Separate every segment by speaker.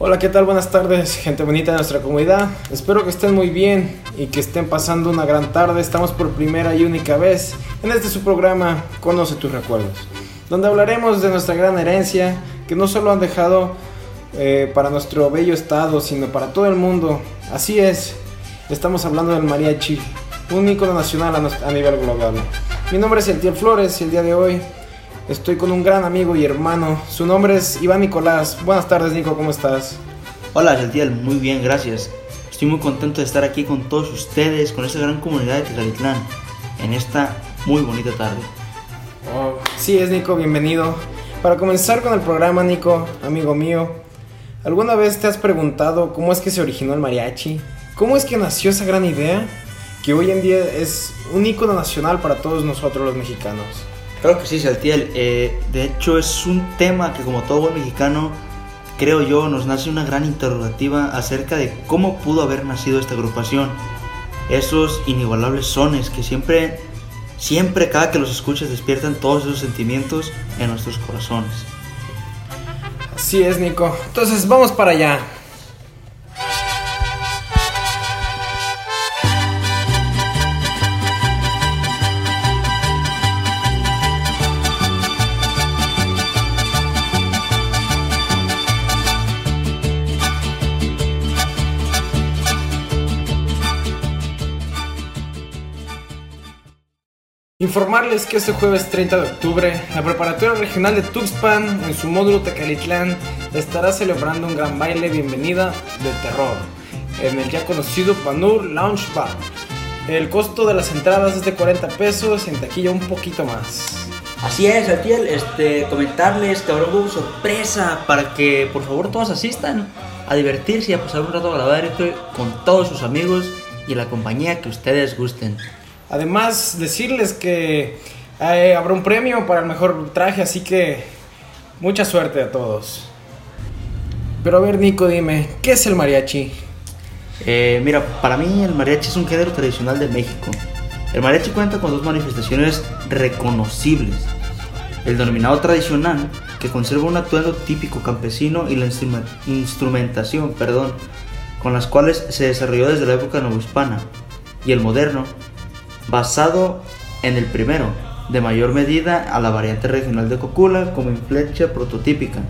Speaker 1: Hola, ¿qué tal? Buenas tardes, gente bonita de nuestra comunidad. Espero que estén muy bien y que estén pasando una gran tarde. Estamos por primera y única vez en este su programa Conoce tus recuerdos, donde hablaremos de nuestra gran herencia que no solo han dejado eh, para nuestro bello estado, sino para todo el mundo. Así es, estamos hablando del mariachi, un ícono nacional a, nivel global. Mi nombre es Etiel Flores y el día de hoy Estoy con un gran amigo y hermano. Su nombre es Iván Nicolás. Buenas tardes, Nico, ¿cómo estás?
Speaker 2: Hola, Saltiel, muy bien, gracias. Estoy muy contento de estar aquí con todos ustedes, con esta gran comunidad de Tecalitlán, en esta muy bonita tarde.
Speaker 1: Oh, sí, es Nico, bienvenido. Para comenzar con el programa, Nico, amigo mío, ¿alguna vez te has preguntado cómo es que se originó el mariachi? ¿Cómo es que nació esa gran idea que hoy en día es un ícono nacional para todos nosotros los mexicanos?
Speaker 2: Claro que sí, Saltiel. Eh, de hecho, es un tema que como todo buen mexicano, creo yo, nos nace una gran interrogativa acerca de cómo pudo haber nacido esta agrupación. Esos inigualables sones que siempre, siempre cada que los escuchas despiertan todos esos sentimientos en nuestros corazones.
Speaker 1: Así es, Nico. Entonces, vamos para allá. Informarles que este jueves 30 de octubre, la Preparatoria Regional de Tuxpan, en su módulo Tecalitlán, estará celebrando un gran baile bienvenida de terror en el ya conocido Panur Lounge Bar. El costo de las entradas es de 40 pesos y en taquilla un poquito más.
Speaker 2: Así es, Atiel, este, comentarles que habrá una sorpresa para que por favor todos asistan a divertirse y a pasar un rato agradable con todos sus amigos y la compañía que ustedes gusten.
Speaker 1: Además, decirles que eh, habrá un premio para el mejor traje, así que mucha suerte a todos. Pero a ver, Nico, dime, ¿qué es el mariachi?
Speaker 2: Eh, mira, para mí el mariachi es un género tradicional de México. El mariachi cuenta con dos manifestaciones reconocibles. El denominado tradicional, que conserva un atuendo típico campesino y la instrumentación, perdón, con las cuales se desarrolló desde la época novohispana. Y el moderno, basado en el primero, de mayor medida a la variante regional de Cocula como inflecha prototípica,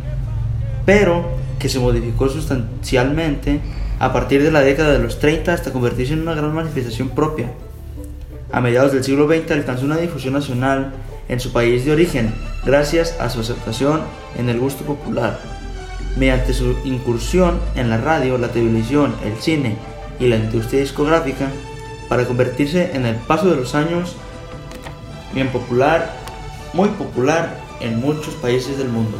Speaker 2: pero que se modificó sustancialmente a partir de la década de los 30 hasta convertirse en una gran manifestación propia. A mediados del siglo XX alcanzó una difusión nacional en su país de origen gracias a su aceptación en el gusto popular. Mediante su incursión en la radio, la televisión, el cine y la industria discográfica, para convertirse en el paso de los años bien popular, muy popular en muchos países del mundo.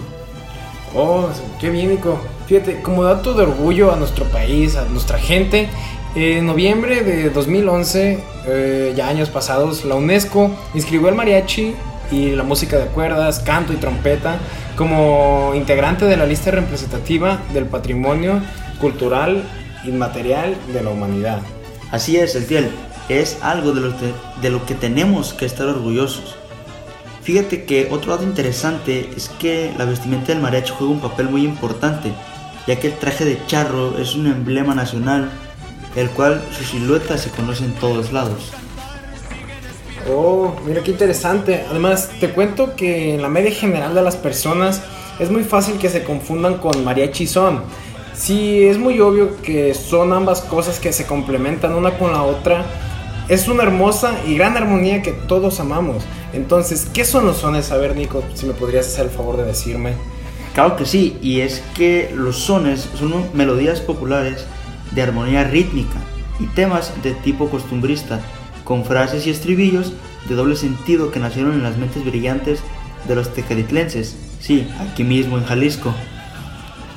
Speaker 1: Oh, qué bien, Nico. Fíjate, como dato de orgullo a nuestro país, a nuestra gente, en noviembre de 2011, eh, ya años pasados, la UNESCO inscribió el mariachi y la música de cuerdas, canto y trompeta como integrante de la lista representativa del patrimonio cultural inmaterial de la humanidad.
Speaker 2: Así es, el fiel. Es algo de lo, que, de lo que tenemos que estar orgullosos. Fíjate que otro lado interesante es que la vestimenta del mariachi juega un papel muy importante, ya que el traje de charro es un emblema nacional, el cual su silueta se conoce en todos lados.
Speaker 1: Oh, mira qué interesante. Además, te cuento que en la media general de las personas es muy fácil que se confundan con mariachi son Sí, es muy obvio que son ambas cosas que se complementan una con la otra. Es una hermosa y gran armonía que todos amamos. Entonces, ¿qué son los sones? A ver, Nico, si me podrías hacer el favor de decirme.
Speaker 2: Claro que sí, y es que los sones son melodías populares de armonía rítmica y temas de tipo costumbrista, con frases y estribillos de doble sentido que nacieron en las mentes brillantes de los tecalitlenses, sí, aquí mismo en Jalisco.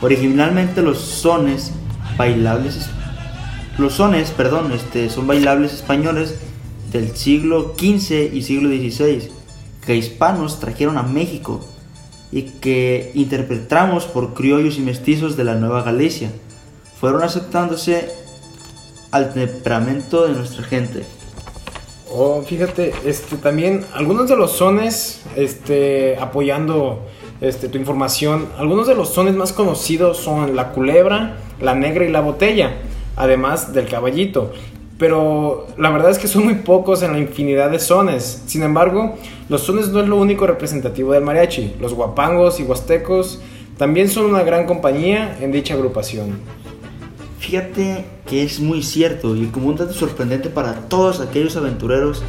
Speaker 2: Originalmente los sones bailables, los sones, perdón, este, son bailables españoles del siglo XV y siglo XVI que hispanos trajeron a México y que interpretamos por criollos y mestizos de la Nueva Galicia. Fueron aceptándose al temperamento de nuestra gente.
Speaker 1: Oh, fíjate, este también algunos de los sones, este, apoyando este, tu información, algunos de los sones más conocidos son la culebra, la negra y la botella, además del caballito. Pero la verdad es que son muy pocos en la infinidad de sones. Sin embargo, los sones no es lo único representativo del mariachi. Los guapangos y huastecos también son una gran compañía en dicha agrupación.
Speaker 2: Fíjate que es muy cierto y como un dato sorprendente para todos aquellos aventureros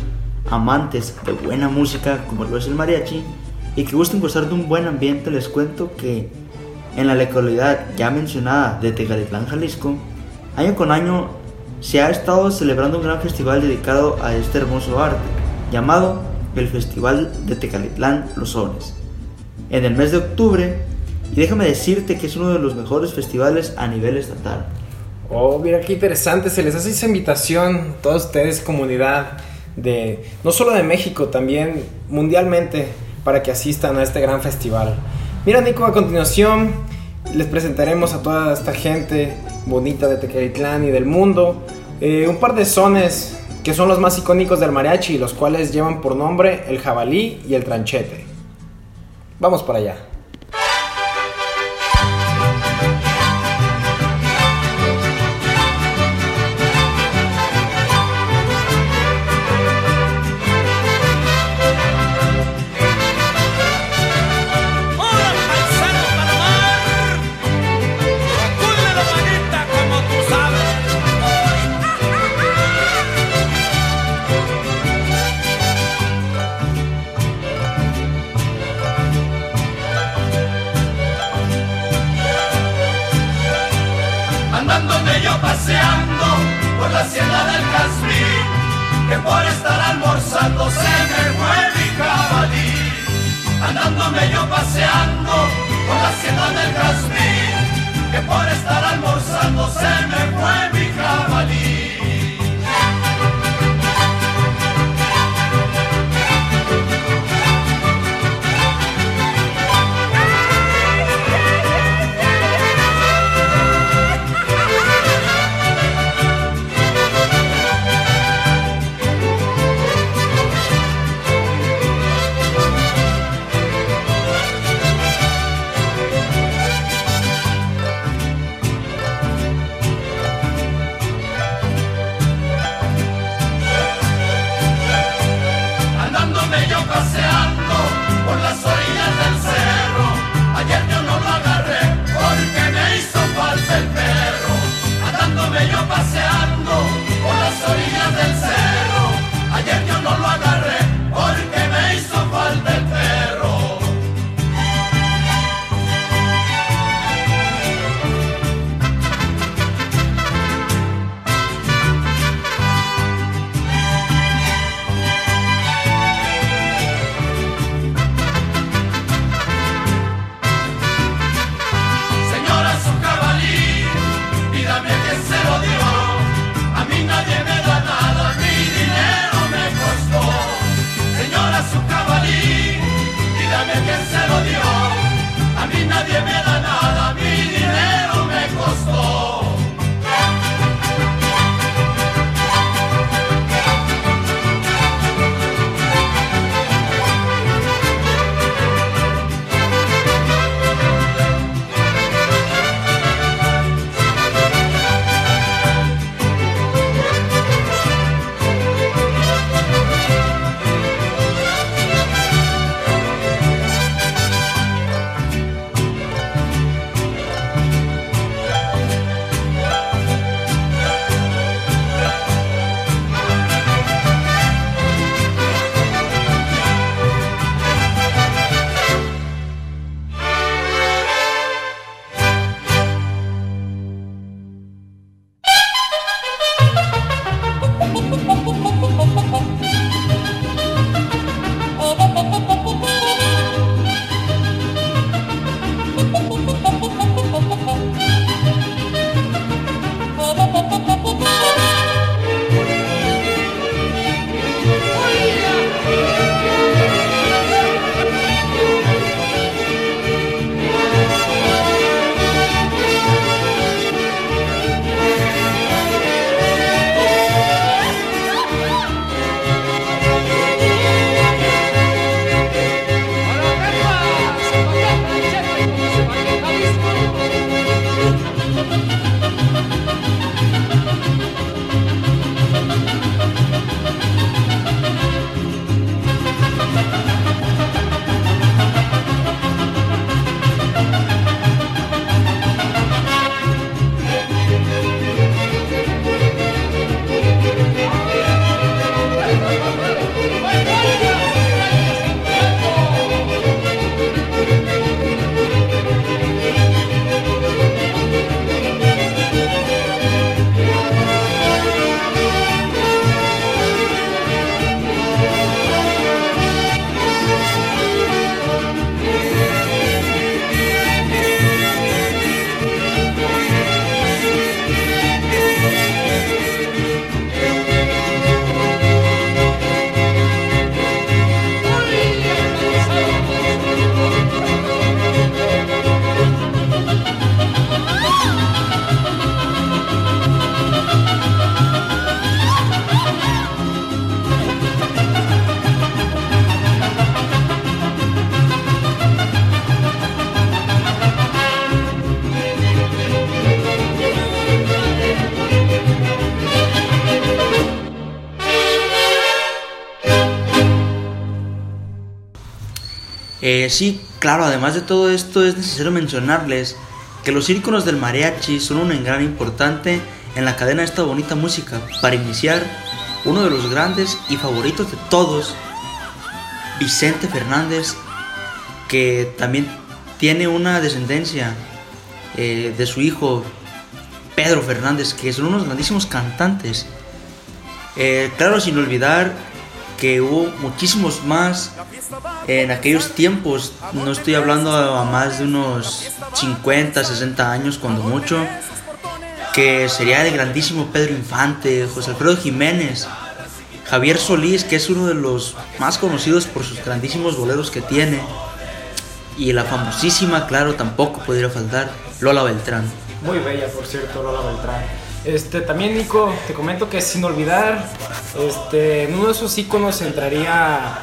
Speaker 2: amantes de buena música como lo es el mariachi y que gustan gozar de un buen ambiente, les cuento que en la localidad ya mencionada de Tegalitlán, Jalisco, año con año se ha estado celebrando un gran festival dedicado a este hermoso arte, llamado el Festival de Tecalitlán Los Sones, en el mes de octubre, y déjame decirte que es uno de los mejores festivales a nivel estatal.
Speaker 1: Oh, mira qué interesante, se les hace esa invitación a todos ustedes, comunidad de no solo de México, también mundialmente, para que asistan a este gran festival. Mira, Nico, a continuación les presentaremos a toda esta gente bonita de Tecalitlán y del mundo eh, un par de sones que son los más icónicos del mariachi, los cuales llevan por nombre el jabalí y el tranchete. Vamos para allá.
Speaker 2: paseando por la sierra del Caspi, que por estar almorzando se me mueve mi cabalí. Andándome yo paseando por la sierra del Caspi, que por estar almorzando se me fue mi cabalí. Eh, sí, claro, además de todo esto es necesario mencionarles que los íconos del mariachi son un gran importante en la cadena de esta bonita música. Para iniciar, uno de los grandes y favoritos de todos, Vicente Fernández, que también tiene una descendencia eh, de su hijo Pedro Fernández, que son unos grandísimos cantantes. Eh, claro, sin olvidar que hubo muchísimos más en aquellos tiempos, no estoy hablando a más de unos 50, 60 años cuando mucho, que sería el grandísimo Pedro Infante, José Alfredo Jiménez, Javier Solís, que es uno de los más conocidos por sus grandísimos boleros que tiene, y la famosísima, claro, tampoco podría faltar, Lola Beltrán.
Speaker 1: Muy bella, por cierto, Lola Beltrán. Este, también Nico, te comento que sin olvidar, este, en uno de esos iconos entraría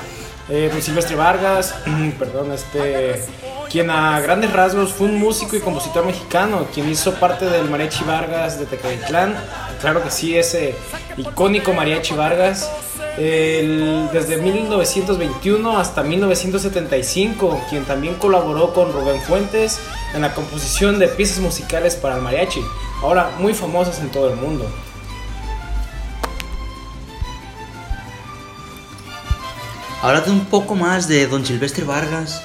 Speaker 1: eh, Silvestre Vargas, perdón, este, quien a grandes rasgos fue un músico y compositor mexicano, quien hizo parte del Mariachi Vargas de Tecalitlán, claro que sí, ese icónico Mariachi Vargas, desde 1921 hasta 1975, quien también colaboró con Rubén Fuentes en la composición de piezas musicales para el mariachi ahora muy famosas en todo el mundo.
Speaker 2: Hablando un poco más de don Silvestre Vargas.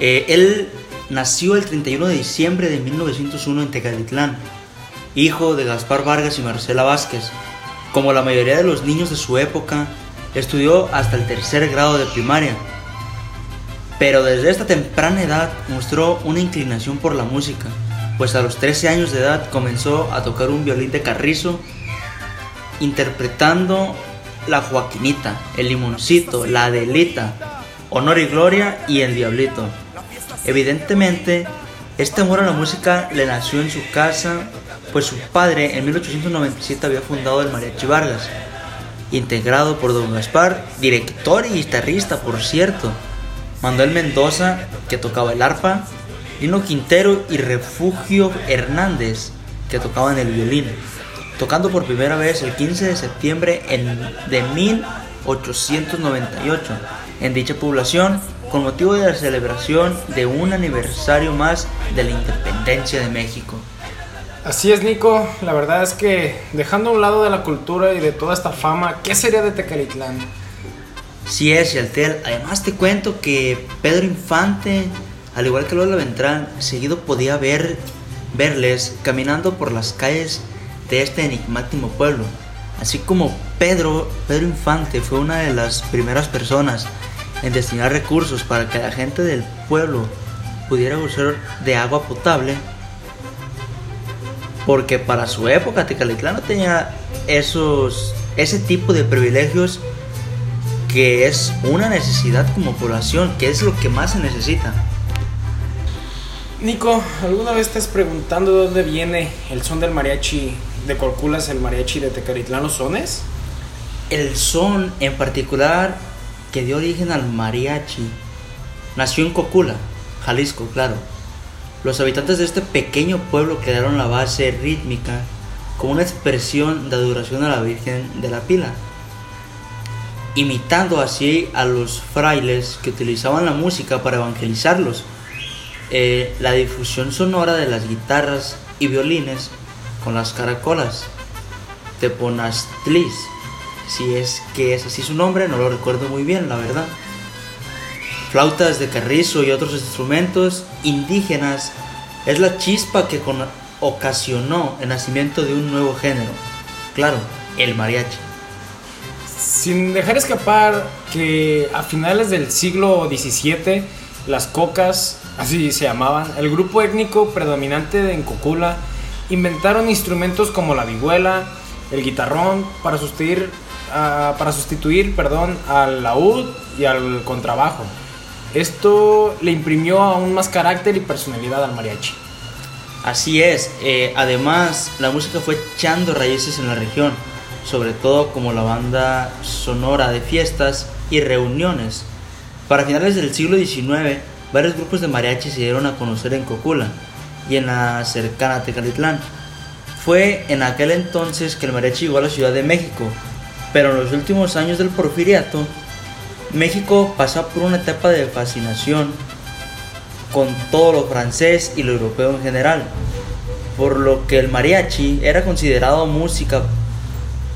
Speaker 2: Eh, él nació el 31 de diciembre de 1901 en Tecalitlán, hijo de Gaspar Vargas y Marcela Vázquez. Como la mayoría de los niños de su época, estudió hasta el tercer grado de primaria. Pero desde esta temprana edad mostró una inclinación por la música pues a los 13 años de edad comenzó a tocar un violín de carrizo, interpretando la Joaquinita, el Limoncito, la Adelita, Honor y Gloria y el Diablito. Evidentemente, este amor a la música le nació en su casa, pues su padre en 1897 había fundado el Mariachi Vargas, integrado por don Gaspar, director y guitarrista, por cierto. Manuel Mendoza, que tocaba el arpa, Lino Quintero y Refugio Hernández, que tocaban el violín, tocando por primera vez el 15 de septiembre de 1898 en dicha población con motivo de la celebración de un aniversario más de la independencia de México.
Speaker 1: Así es, Nico. La verdad es que dejando a un lado de la cultura y de toda esta fama, ¿qué sería de Tecalitlán?
Speaker 2: Sí es, Yaltel. Además te cuento que Pedro Infante al igual que Lola Beltrán, seguido podía ver, verles caminando por las calles de este enigmático pueblo. Así como Pedro, Pedro Infante fue una de las primeras personas en destinar recursos para que la gente del pueblo pudiera gozar de agua potable, porque para su época Tecalitlán no tenía esos, ese tipo de privilegios que es una necesidad como población, que es lo que más se necesita.
Speaker 1: Nico, ¿alguna vez estás preguntando de dónde viene el son del mariachi de Corculas, el mariachi de Tecaritlán, los sones?
Speaker 2: El son en particular que dio origen al mariachi nació en Cocula, Jalisco, claro. Los habitantes de este pequeño pueblo crearon la base rítmica como una expresión de adoración a la Virgen de la Pila, imitando así a los frailes que utilizaban la música para evangelizarlos eh, la difusión sonora de las guitarras y violines con las caracolas, Teponastlis, si es que es así su nombre, no lo recuerdo muy bien, la verdad. Flautas de carrizo y otros instrumentos indígenas es la chispa que ocasionó el nacimiento de un nuevo género, claro, el mariachi.
Speaker 1: Sin dejar escapar que a finales del siglo XVII las cocas así se llamaban, el grupo étnico predominante en Cocula inventaron instrumentos como la vihuela, el guitarrón para sustituir, uh, para sustituir perdón, al laúd y al contrabajo. Esto le imprimió aún más carácter y personalidad al mariachi.
Speaker 2: Así es, eh, además la música fue echando raíces en la región, sobre todo como la banda sonora de fiestas y reuniones. Para finales del siglo XIX, varios grupos de mariachi se dieron a conocer en Cocula y en la cercana Tecalitlán. Fue en aquel entonces que el mariachi llegó a la Ciudad de México, pero en los últimos años del porfiriato, México pasó por una etapa de fascinación con todo lo francés y lo europeo en general, por lo que el mariachi era considerado música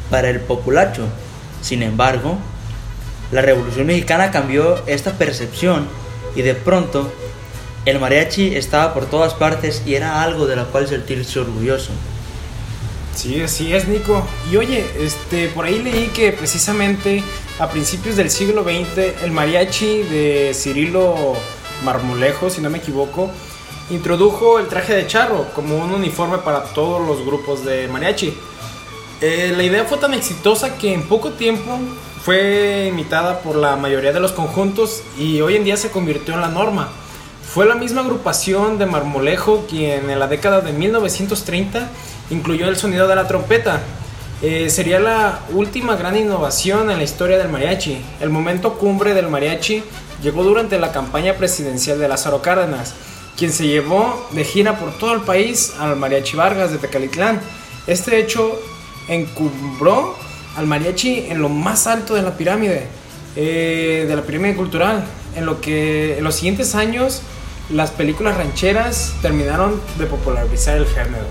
Speaker 2: para el populacho. Sin embargo, la Revolución Mexicana cambió esta percepción y de pronto el mariachi estaba por todas partes y era algo de lo cual sentirse orgulloso.
Speaker 1: Sí, así es, Nico. Y oye, este, por ahí leí que precisamente a principios del siglo XX el mariachi de Cirilo Marmolejo, si no me equivoco, introdujo el traje de charro como un uniforme para todos los grupos de mariachi. Eh, la idea fue tan exitosa que en poco tiempo fue imitada por la mayoría de los conjuntos y hoy en día se convirtió en la norma. Fue la misma agrupación de Marmolejo quien en la década de 1930 incluyó el sonido de la trompeta. Eh, sería la última gran innovación en la historia del mariachi. El momento cumbre del mariachi llegó durante la campaña presidencial de Lázaro Cárdenas, quien se llevó de gira por todo el país al mariachi Vargas de Tecalitlán. Este hecho encumbró al mariachi en lo más alto de la pirámide, eh, de la pirámide cultural, en lo que en los siguientes años las películas rancheras terminaron de popularizar el género.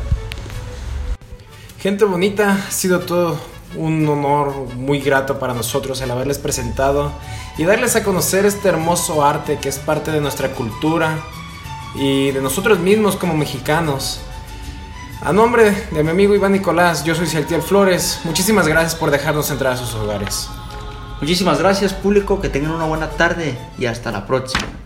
Speaker 1: Gente bonita, ha sido todo un honor muy grato para nosotros el haberles presentado y darles a conocer este hermoso arte que es parte de nuestra cultura y de nosotros mismos como mexicanos. A nombre de mi amigo Iván Nicolás, yo soy Celtiel Flores. Muchísimas gracias por dejarnos entrar a sus hogares.
Speaker 2: Muchísimas gracias público, que tengan una buena tarde y hasta la próxima.